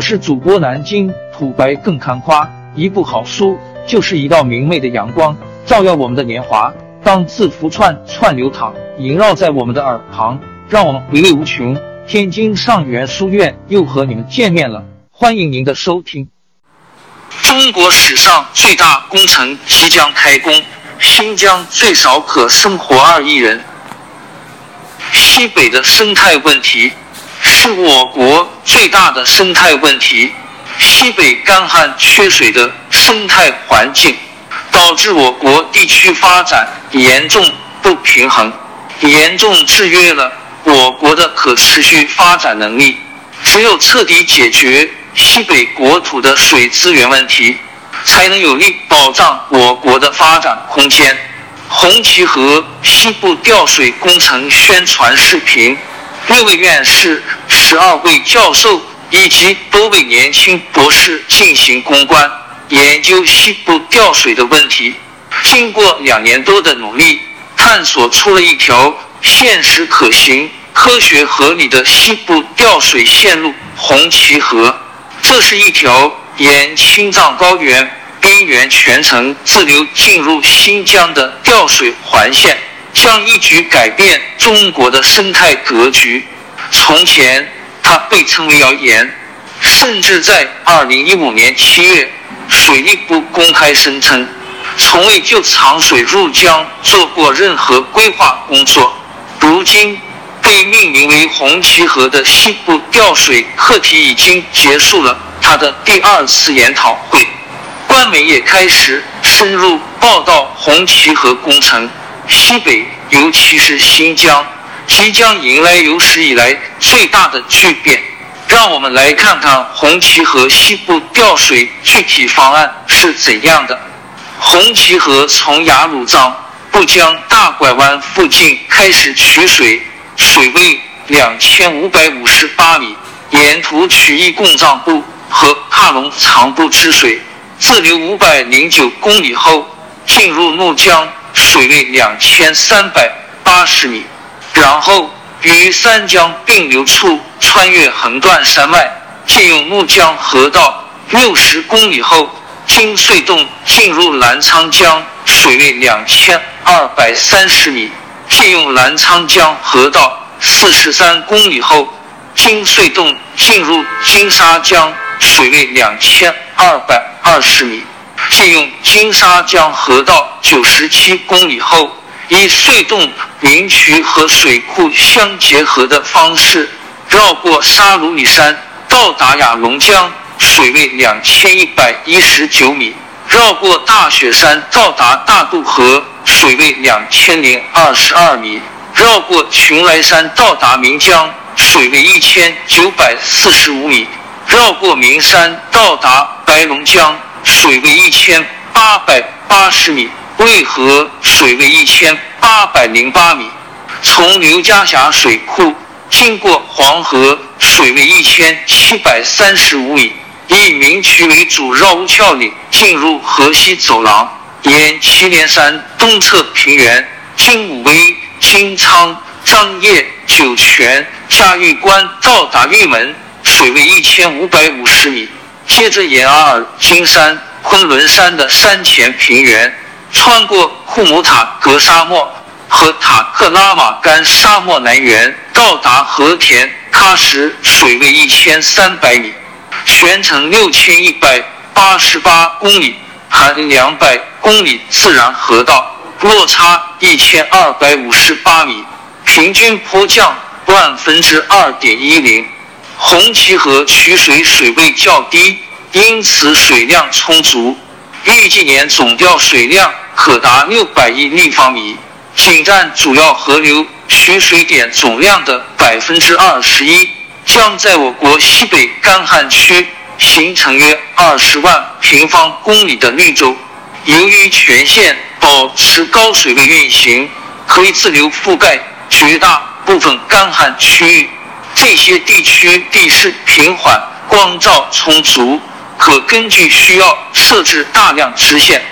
是主播南京土白更看花，一部好书就是一道明媚的阳光，照耀我们的年华。当字符串串流淌，萦绕在我们的耳旁，让我们回味无穷。天津上元书院又和你们见面了，欢迎您的收听。中国史上最大工程即将开工，新疆最少可生活二亿人。西北的生态问题是我国最大的生态问题。西北干旱缺水的生态环境，导致我国地区发展严重不平衡，严重制约了我国的可持续发展能力。只有彻底解决西北国土的水资源问题，才能有力保障我国的发展空间。红旗河西部调水工程宣传视频，六位院士、十二位教授以及多位年轻博士进行攻关，研究西部调水的问题。经过两年多的努力，探索出了一条现实可行、科学合理的西部调水线路——红旗河。这是一条沿青藏高原。边缘全程自流进入新疆的调水环线，将一举改变中国的生态格局。从前，它被称为谣言，甚至在二零一五年七月，水利部公开声称，从未就长水入江做过任何规划工作。如今，被命名为红旗河的西部调水课题已经结束了它的第二次研讨会。官媒也开始深入报道红旗河工程，西北尤其是新疆即将迎来有史以来最大的巨变。让我们来看看红旗河西部调水具体方案是怎样的。红旗河从雅鲁藏布江大拐弯附近开始取水，水位两千五百五十八米，沿途取一贡藏布和帕隆藏布之水。自流五百零九公里后，进入怒江，水位两千三百八十米，然后与三江并流处穿越横断山脉，进入怒江河道六十公里后，经隧洞进入澜沧江，水位两千二百三十米，进入澜沧江河道四十三公里后，经隧洞进入金沙江，水位两千二百。二十米，借用金沙江河道九十七公里后，以隧洞、明渠和水库相结合的方式，绕过沙鲁里山，到达雅龙江，水位两千一百一十九米；绕过大雪山，到达大渡河，水位两千零二十二米；绕过邛崃山，到达岷江，水位一千九百四十五米；绕过岷山，到达。白龙江水位一千八百八十米，渭河水位一千八百零八米。从刘家峡水库经过黄河，水位一千七百三十五米，以明渠为主绕乌鞘岭进入河西走廊，沿祁连山东侧平原经武威、金昌、张掖、酒泉、嘉峪关到达玉门，水位一千五百五十米。接着沿阿尔金山、昆仑山的山前平原，穿过库姆塔格沙漠和塔克拉玛干沙漠南缘，到达和田喀什，水位一千三百米，全程六千一百八十八公里，含两百公里自然河道，落差一千二百五十八米，平均坡降万分之二点一零。红旗河取水水位较低，因此水量充足，预计年总调水量可达六百亿立方米，仅占主要河流取水点总量的百分之二十一，将在我国西北干旱区形成约二十万平方公里的绿洲。由于全线保持高水位运行，可以自流覆盖绝大部分干旱区域。这些地区地势平缓，光照充足，可根据需要设置大量支线。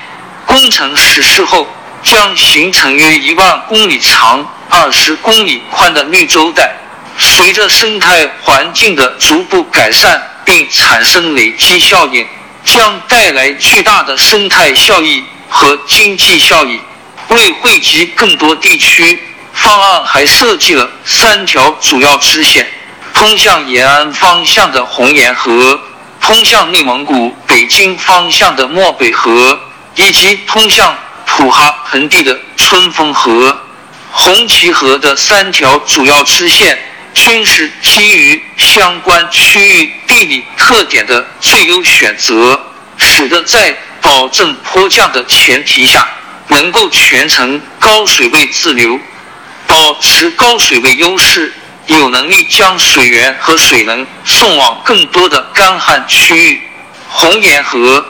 工程实施后，将形成约一万公里长、二十公里宽的绿洲带。随着生态环境的逐步改善，并产生累积效应，将带来巨大的生态效益和经济效益。为惠及更多地区，方案还设计了三条主要支线：通向延安方向的红岩河，通向内蒙古北京方向的漠北河，以及通向普哈盆地的春风河。红旗河的三条主要支线。均是基于相关区域地理特点的最优选择，使得在保证坡降的前提下，能够全程高水位自流，保持高水位优势，有能力将水源和水能送往更多的干旱区域。红岩河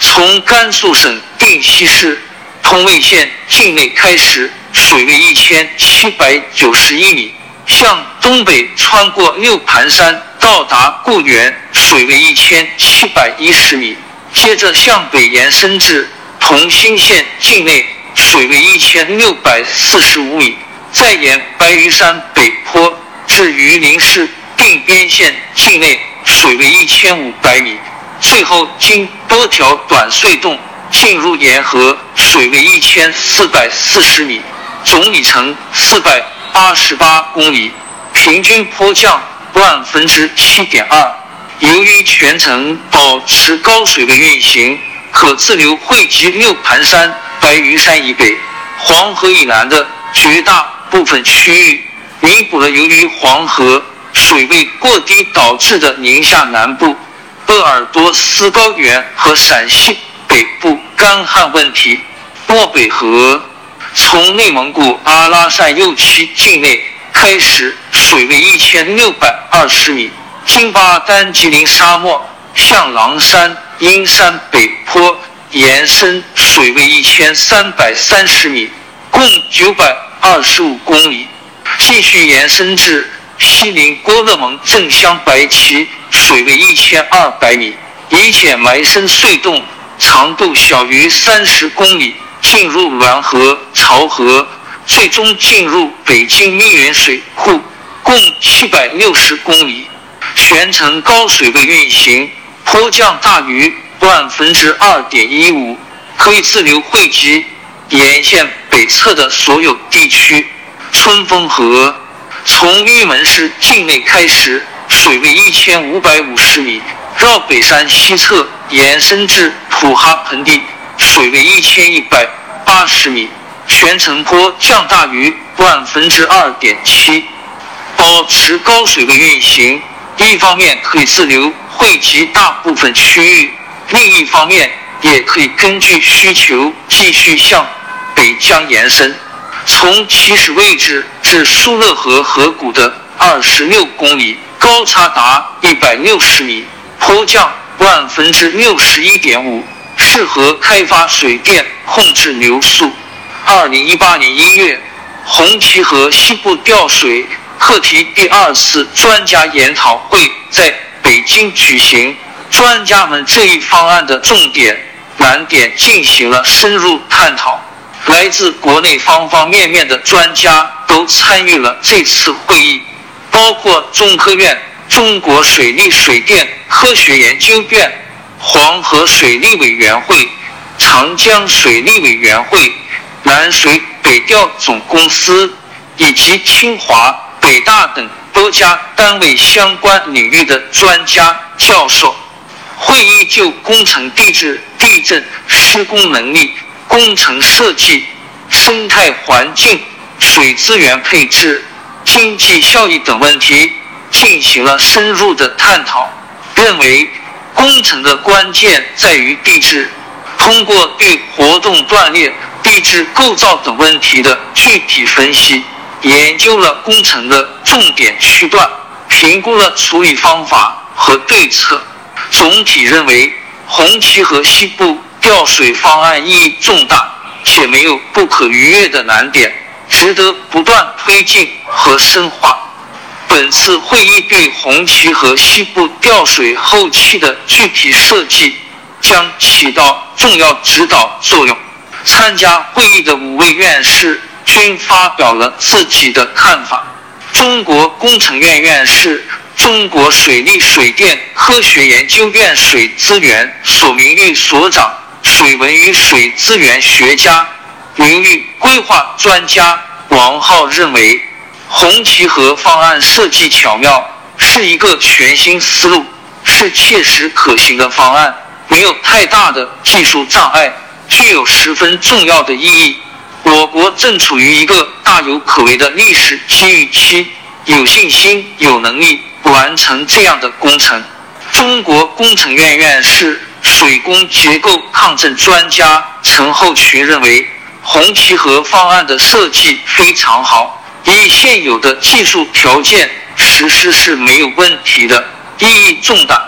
从甘肃省定西市通渭县境内开始，水位一千七百九十一米。向东北穿过六盘山，到达固原，水位一千七百一十米。接着向北延伸至同心县境内，水位一千六百四十五米。再沿白云山北坡至榆林市定边县境内，水位一千五百米。最后经多条短隧洞进入沿河，水位一千四百四十米，总里程四百。八十八公里，平均坡降万分之七点二。由于全程保持高水位运行，可自流汇集六盘山、白云山以北、黄河以南的绝大部分区域，弥补了由于黄河水位过低导致的宁夏南部、鄂尔多斯高原和陕西北部干旱问题。漠北河。从内蒙古阿拉善右旗境内开始，水位一千六百二十米，经巴丹吉林沙漠向狼山、阴山北坡延伸，水位一千三百三十米，共九百二十五公里。继续延伸至西林郭勒盟镇乡白旗，水位一千二百米，以浅埋深隧洞，长度小于三十公里。进入滦河、潮河，最终进入北京密云水库，共七百六十公里，全程高水位运行，坡降大于万分之二点一五，可以自流汇集沿线北侧的所有地区。春风河从玉门市境内开始，水位一千五百五十米，绕北山西侧延伸至普哈盆地。水位一千一百八十米，全程坡降大于万分之二点七，保持高水位运行。一方面可以自流汇集大部分区域，另一方面也可以根据需求继续向北疆延伸。从起始位置至疏勒河河谷的二十六公里，高差达一百六十米，坡降万分之六十一点五。适合开发水电控制流速。二零一八年一月，红旗河西部调水课题第二次专家研讨会在北京举行，专家们这一方案的重点难点进行了深入探讨。来自国内方方面面的专家都参与了这次会议，包括中科院、中国水利水电科学研究院。黄河水利委员会、长江水利委员会、南水北调总公司以及清华、北大等多家单位相关领域的专家教授。会议就工程地质、地震、施工能力、工程设计、生态环境、水资源配置、经济效益等问题进行了深入的探讨，认为。工程的关键在于地质，通过对活动断裂、地质构造等问题的具体分析，研究了工程的重点区段，评估了处理方法和对策。总体认为，红旗河西部调水方案意义重大，且没有不可逾越的难点，值得不断推进和深化。本次会议对红旗河西部调水后期的具体设计将起到重要指导作用。参加会议的五位院士均发表了自己的看法。中国工程院院士、中国水利水电科学研究院水资源所名誉所长、水文与水资源学家、名誉规划专家王浩认为，红旗河方案设计巧妙，是一个全新思路，是切实可行的方案，没有太大的技术障碍，具有十分重要的意义。我国正处于一个大有可为的历史机遇期，有信心、有能力完成这样的工程。中国工程院院士、水工结构抗震专家陈厚群认为，红旗河方案的设计非常好，以现有的技术条件实施是没有问题的，意义重大。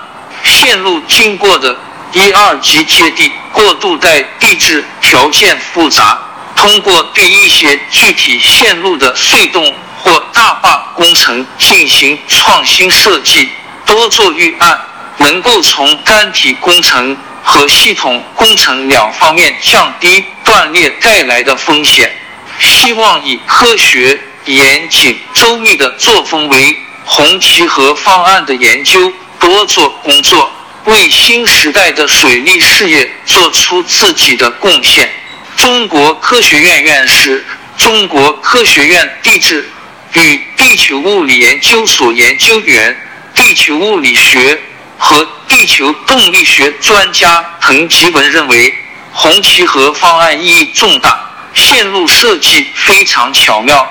线路经过的一二级阶地过渡带地质条件复杂。通过对一些具体线路的隧洞或大坝工程进行创新设计，多做预案，能够从干体工程和系统工程两方面降低断裂带来的风险。希望以科学、严谨、周密的作风为红旗河方案的研究多做工作，为新时代的水利事业做出自己的贡献。中国科学院院士、中国科学院地质与地球物理研究所研究员、地球物理学 和地球动力学专家滕吉文认为，红旗河方案意义重大，线路设计非常巧妙，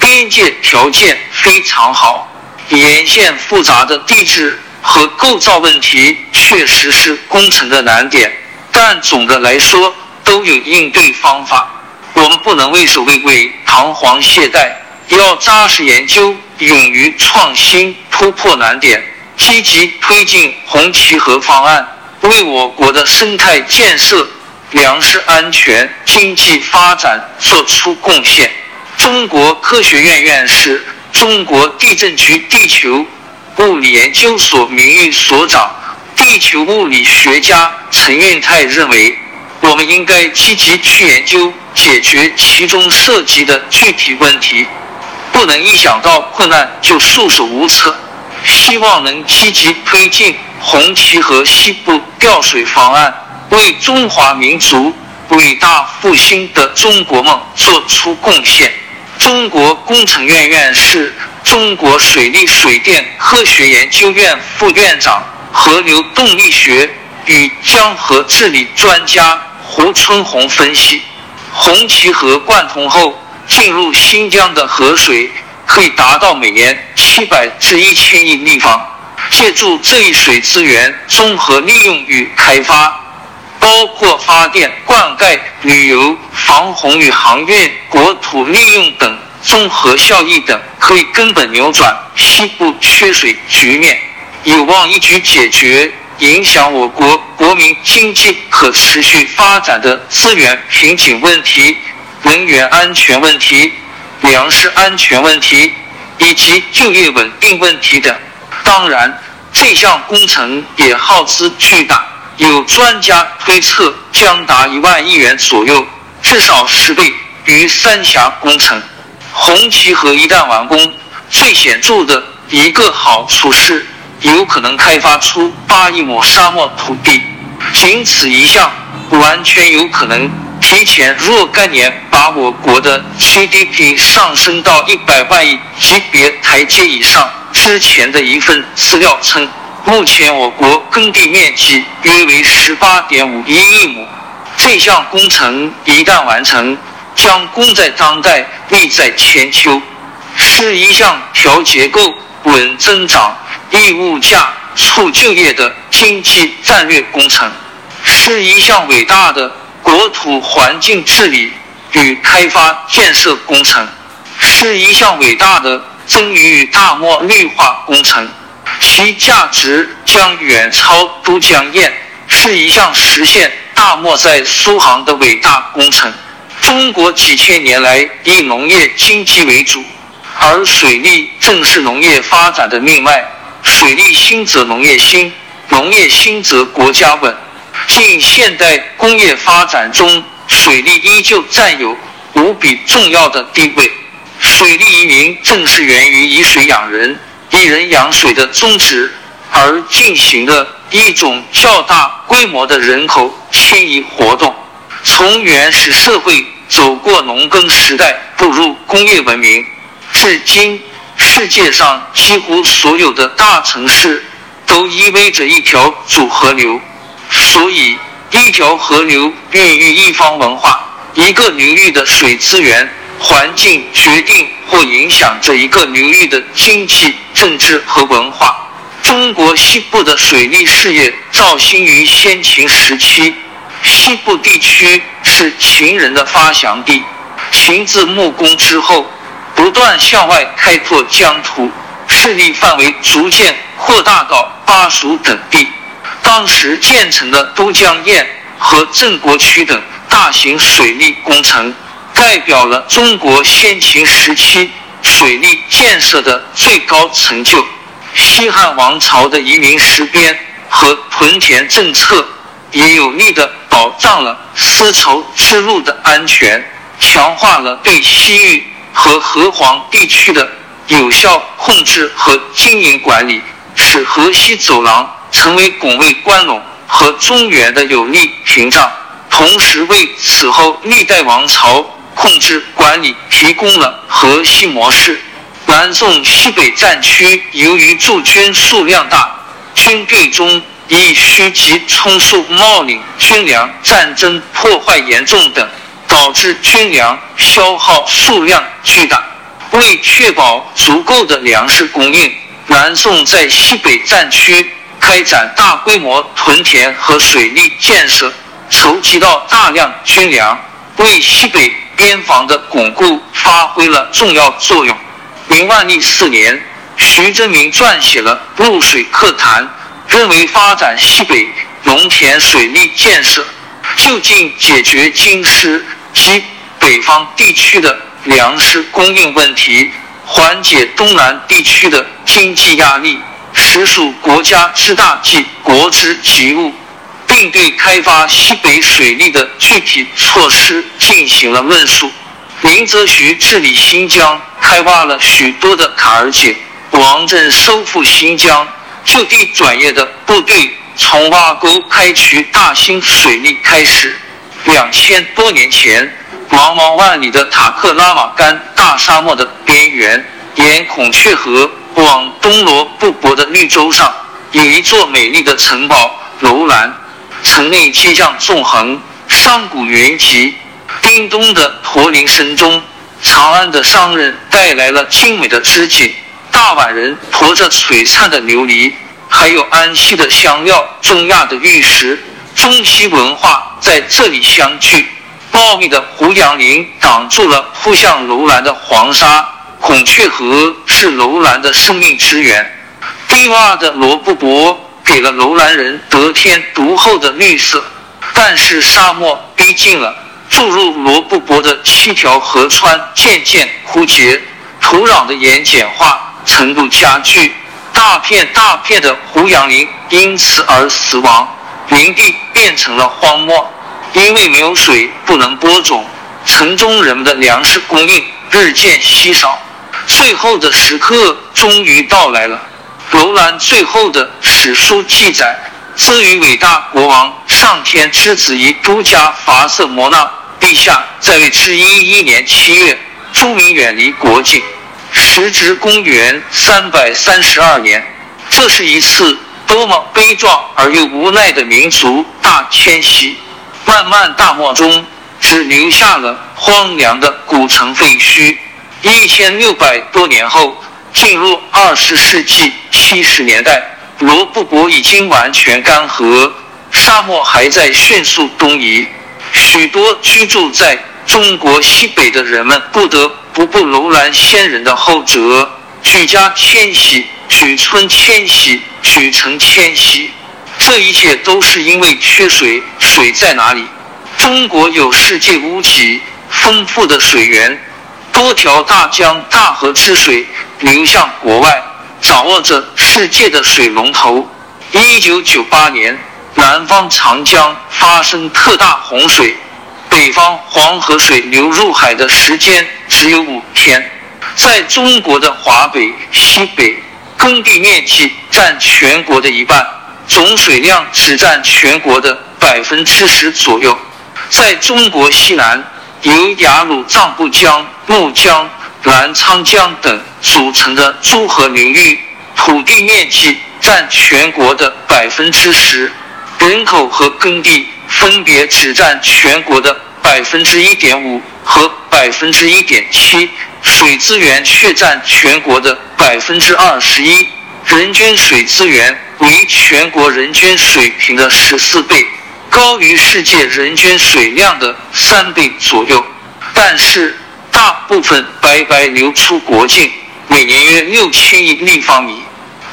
边界条件非常好，沿线复杂的地质和构造问题确实是工程的难点，但总的来说。都有应对方法，我们不能畏首畏尾、彷徨懈怠，要扎实研究，勇于创新，突破难点，积极推进红旗河方案，为我国的生态建设、粮食安全、经济发展做出贡献。中国科学院院士、中国地震局地球物理研究所名誉所长、地球物理学家陈运泰认为。我们应该积极去研究解决其中涉及的具体问题，不能一想到困难就束手无策。希望能积极推进红旗河西部调水方案，为中华民族伟大复兴的中国梦做出贡献。中国工程院院士、中国水利水电科学研究院副院长、河流动力学与江河治理专家。胡春红分析，红旗河贯通后进入新疆的河水可以达到每年七百至一千亿立方。借助这一水资源综合利用与开发，包括发电、灌溉、旅游、防洪与航运、国土利用等综合效益等，可以根本扭转西部缺水局面，有望一举解决。影响我国国民经济可持续发展的资源瓶颈问题、能源安全问题、粮食安全问题以及就业稳定问题等。当然，这项工程也耗资巨大，有专家推测将达一万亿元左右，至少十倍于三峡工程。红旗河一旦完工，最显著的一个好处是。有可能开发出八亿亩沙漠土地，仅此一项，完全有可能提前若干年把我国的 GDP 上升到一百万亿级别台阶以上。之前的一份资料称，目前我国耕地面积约为十八点五一亿亩。这项工程一旦完成，将功在当代，利在千秋，是一项调结构、稳增长。抑物价、促就业的经济战略工程，是一项伟大的国土环境治理与开发建设工程，是一项伟大的增雨与大漠绿化工程，其价值将远超都江堰，是一项实现大漠在苏杭的伟大工程。中国几千年来以农业经济为主，而水利正是农业发展的命脉。水利兴则农业兴，农业兴则国家稳。近现代工业发展中，水利依旧占有无比重要的地位。水利移民正是源于以水养人、以人养水的宗旨而进行的一种较大规模的人口迁移活动。从原始社会走过农耕时代，步入工业文明，至今，世界上几乎所有的大城市都依偎着一条主河流。所以，一条河流孕育一方文化，一个流域的水资源环境决定或影响着一个流域的经济、政治和文化。中国西部的水利事业肇兴于先秦时期。西部地区是秦人的发祥地。秦自穆公之后，不断向外开拓疆土，势力范围逐渐扩大到巴蜀等地。当时建成的都江堰和郑国渠等大型水利工程，代表了中国先秦时期水利建设的最高成就。西汉王朝的移民实边和屯田政策。也有力的保障了丝绸之路的安全，强化了对西域和河湟地区的有效控制和经营管理，使河西走廊成为拱卫关陇和中原的有力屏障，同时为此后历代王朝控制管理提供了核心模式。南宋西北战区由于驻军数量大，军队中。以虚极充数冒领军粮，战争破坏严重等，导致军粮消耗数量巨大。为确保足够的粮食供应，南宋在西北战区开展大规模屯田和水利建设，筹集到大量军粮，为西北边防的巩固发挥了重要作用。明万历四年，徐祯明撰写了《入水课谈》。认为发展西北农田水利建设，就近解决京师及北方地区的粮食供应问题，缓解东南地区的经济压力，实属国家之大计、国之急务，并对开发西北水利的具体措施进行了论述。林则徐治理新疆，开挖了许多的坎儿井；王震收复新疆。就地转业的部队从挖沟开渠大兴水利开始。两千多年前，茫茫万里的塔克拉玛干大沙漠的边缘，沿孔雀河往东罗布泊的绿洲上，有一座美丽的城堡楼兰。城内气象纵横，商贾云集。叮咚的驼铃声中，长安的商人带来了精美的织锦。大宛人驮着璀璨的琉璃，还有安息的香料、中亚的玉石，中西文化在这里相聚。茂密的胡杨林挡住了扑向楼兰的黄沙，孔雀河是楼兰的生命之源。低洼的罗布泊给了楼兰人得天独厚的绿色，但是沙漠逼近了，注入罗布泊的七条河川渐渐枯竭，土壤的盐碱化。程度加剧，大片大片的胡杨林因此而死亡，林地变成了荒漠。因为没有水，不能播种，城中人们的粮食供应日渐稀少。最后的时刻终于到来了。楼兰最后的史书记载，则于伟大国王上天之子以都加伐色摩纳陛下在位之一一年七月，诸民远离国境。时值公元三百三十二年，这是一次多么悲壮而又无奈的民族大迁徙！漫漫大漠中，只留下了荒凉的古城废墟。一千六百多年后，进入二十世纪七十年代，罗布泊已经完全干涸，沙漠还在迅速东移，许多居住在中国西北的人们不得。不步楼兰先人的后辙，举家迁徙，举村迁徙，举城迁徙，这一切都是因为缺水。水在哪里？中国有世界屋脊丰富的水源，多条大江大河之水流向国外，掌握着世界的水龙头。一九九八年，南方长江发生特大洪水。北方黄河水流入海的时间只有五天，在中国的华北、西北，耕地面积占全国的一半，总水量只占全国的百分之十左右。在中国西南，由雅鲁藏布江、怒江、澜沧江等组成的诸河流域，土地面积占全国的百分之十，人口和耕地分别只占全国的百分之一点五和百分之一点七，水资源却占全国的百分之二十一，人均水资源为全国人均水平的十四倍。高于世界人均水量的三倍左右，但是大部分白白流出国境，每年约六千亿立方米。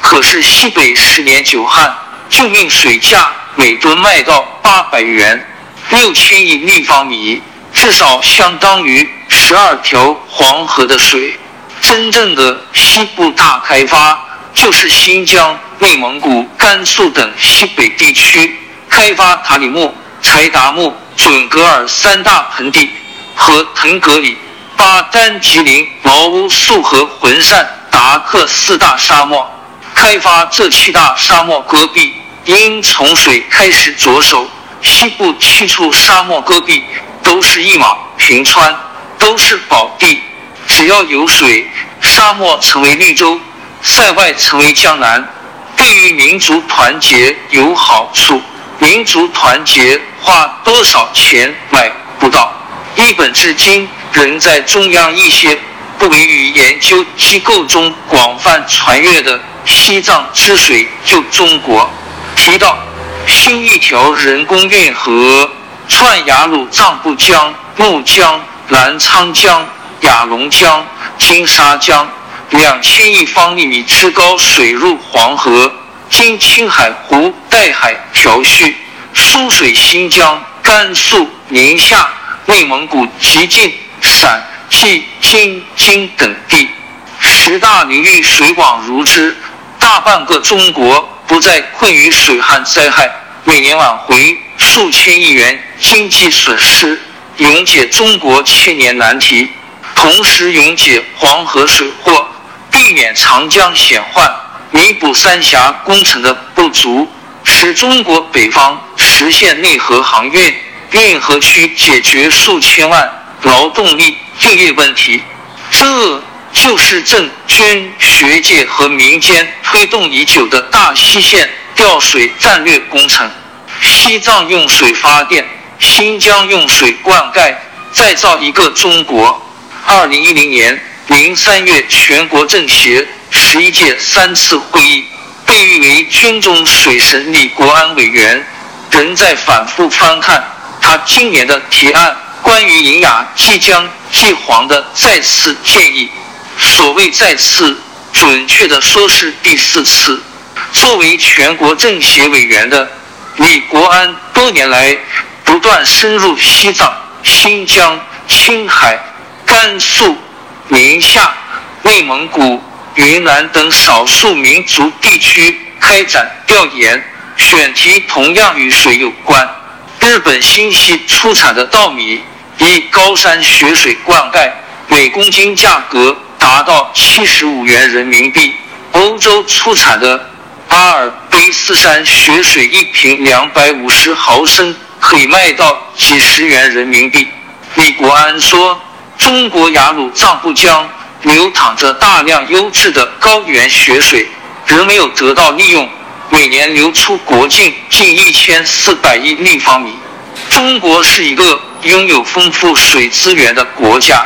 可是西北十年久旱，救命水价每吨卖到八百元，六千亿立方米至少相当于十二条黄河的水。真正的西部大开发，就是新疆、内蒙古、甘肃等西北地区。开发塔里木、柴达木、准格尔三大盆地和腾格里、巴丹、吉林、毛乌素和浑善、达克四大沙漠。开发这七大沙漠戈壁，应从水开始着手。西部七处沙漠戈壁都是一马平川，都是宝地。只要有水，沙漠成为绿洲，塞外成为江南，对于民族团结有好处。民族团结花多少钱买不到？一本至今仍在中央一些不为于研究机构中广泛传阅的《西藏之水救中国》提到，新一条人工运河串雅鲁藏布江、怒江、澜沧江、雅龙江、金沙江，两千亿方厘米之高水入黄河。经青海湖、带海调蓄，输水新疆、甘肃、宁夏、内蒙古吉晋、陕、冀、京、津等地，十大流域水广如织，大半个中国不再困于水旱灾害，每年挽回数千亿元经济损失，永解中国千年难题，同时永解黄河水祸，避免长江险患。弥补三峡工程的不足，使中国北方实现内河航运，运河区解决数千万劳动力就业问题。这就是政军学界和民间推动已久的大西线调水战略工程。西藏用水发电，新疆用水灌溉，再造一个中国。二零一零年零三月，全国政协。十一届三次会议，被誉为军中水神李国安委员，仍在反复翻看他今年的提案，关于银雅即将继黄的再次建议。所谓再次，准确的说是第四次。作为全国政协委员的李国安，多年来不断深入西藏、新疆、青海、甘肃、宁夏、内蒙古。云南等少数民族地区开展调研，选题同样与水有关。日本新西出产的稻米以高山雪水灌溉，每公斤价格达到七十五元人民币。欧洲出产的阿尔卑斯山雪水一瓶两百五十毫升可以卖到几十元人民币。李国安说：“中国雅鲁藏布江。”流淌着大量优质的高原雪水，仍没有得到利用，每年流出国境近一千四百亿立方米。中国是一个拥有丰富水资源的国家，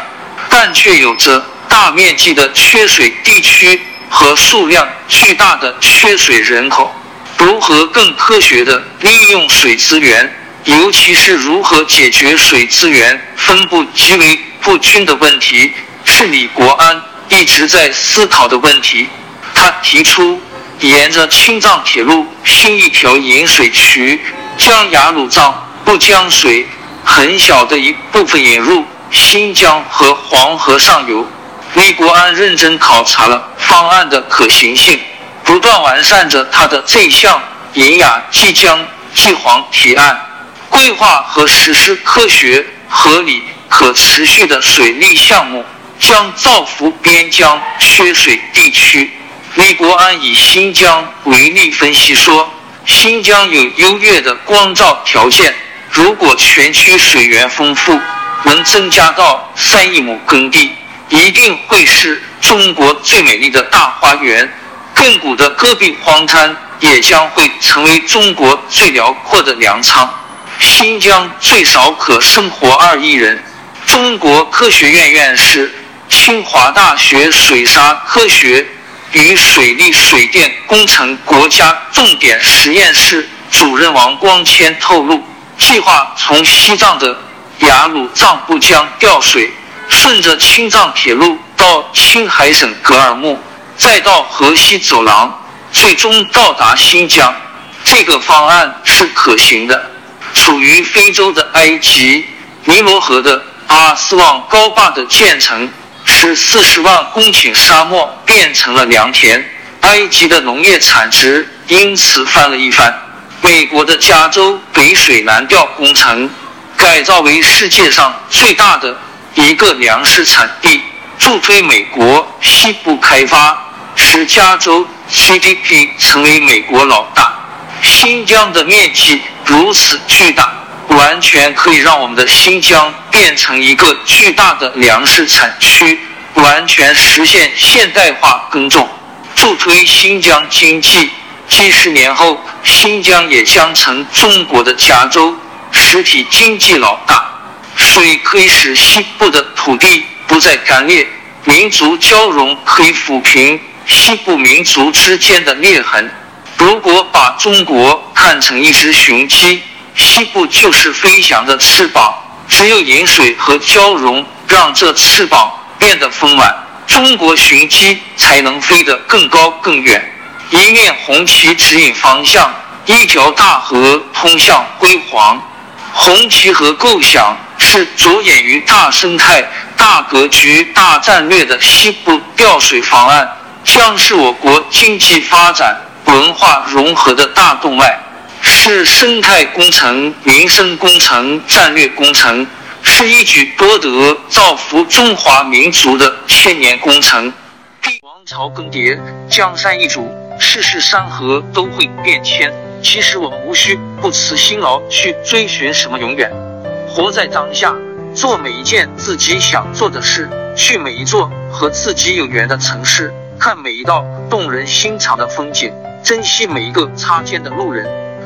但却有着大面积的缺水地区和数量巨大的缺水人口。如何更科学地利用水资源，尤其是如何解决水资源分布极为不均的问题？是李国安一直在思考的问题。他提出，沿着青藏铁路新一条引水渠，将雅鲁藏布江水很小的一部分引入新疆和黄河上游。李国安认真考察了方案的可行性，不断完善着他的这项引雅济江济黄提案，规划和实施科学、合理、可持续的水利项目。将造福边疆缺水地区。李国安以新疆为例分析说，新疆有优越的光照条件，如果全区水源丰富，能增加到三亿亩耕地，一定会是中国最美丽的大花园。亘古的戈壁荒滩也将会成为中国最辽阔的粮仓。新疆最少可生活二亿人。中国科学院院士、清华大学水沙科学与水利水电工程国家重点实验室主任王光谦透露，计划从西藏的雅鲁藏布江调水，顺着青藏铁路到青海省格尔木。再到河西走廊，最终到达新疆。这个方案是可行的。处于非洲的埃及，尼罗河的阿斯旺高坝的建成，使四十万公顷沙漠变成了良田，埃及的农业产值因此翻了一番。美国的加州北水南调工程，改造为世界上最大的一个粮食产地，助推美国西部开发。使加州 GDP 成为美国老大。新疆的面积如此巨大，完全可以让我们的新疆变成一个巨大的粮食产区，完全实现现代化耕种，助推新疆经济。几十年后，新疆也将成中国的加州，实体经济老大。水可以使西部的土地不再干裂，民族交融可以抚平。西部民族之间的裂痕。如果把中国看成一只雄鸡，西部就是飞翔的翅膀。只有饮水和交融，让这翅膀变得丰满，中国雄鸡才能飞得更高更远。一面红旗指引方向，一条大河通向辉煌。红旗河构想是着眼于大生态、大格局、大战略的西部调水方案。将是我国经济发展、文化融合的大动脉，是生态工程、民生工程、战略工程，是一举多得、造福中华民族的千年工程。王朝更迭，江山易主，世事山河都会变迁。其实我们无需不辞辛劳去追寻什么永远，活在当下，做每一件自己想做的事，去每一座和自己有缘的城市。看每一道动人心肠的风景，珍惜每一个擦肩的路人。